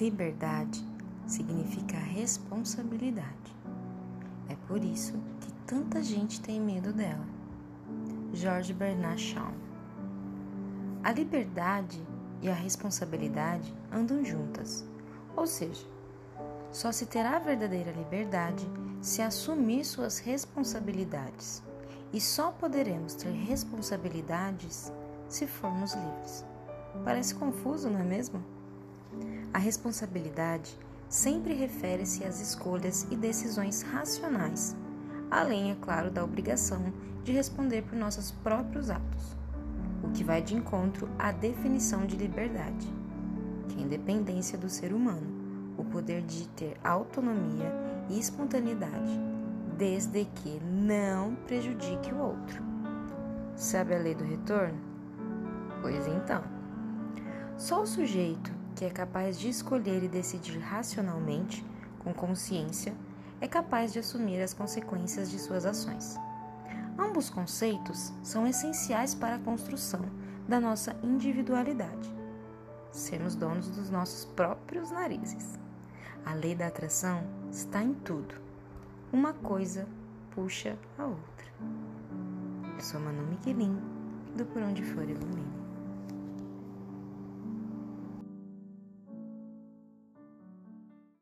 Liberdade significa responsabilidade. É por isso que tanta gente tem medo dela. George Bernard Shaw. A liberdade e a responsabilidade andam juntas, ou seja, só se terá verdadeira liberdade se assumir suas responsabilidades, e só poderemos ter responsabilidades se formos livres. Parece confuso, não é mesmo? A responsabilidade sempre refere-se às escolhas e decisões racionais, além, é claro, da obrigação de responder por nossos próprios atos, o que vai de encontro à definição de liberdade, que é a independência do ser humano, o poder de ter autonomia e espontaneidade, desde que não prejudique o outro. Sabe a lei do retorno? Pois então, só o sujeito que é capaz de escolher e decidir racionalmente, com consciência, é capaz de assumir as consequências de suas ações. Ambos conceitos são essenciais para a construção da nossa individualidade. Sermos donos dos nossos próprios narizes. A lei da atração está em tudo. Uma coisa puxa a outra. Eu sou Manu Michelin, do Por Onde For Ilumina.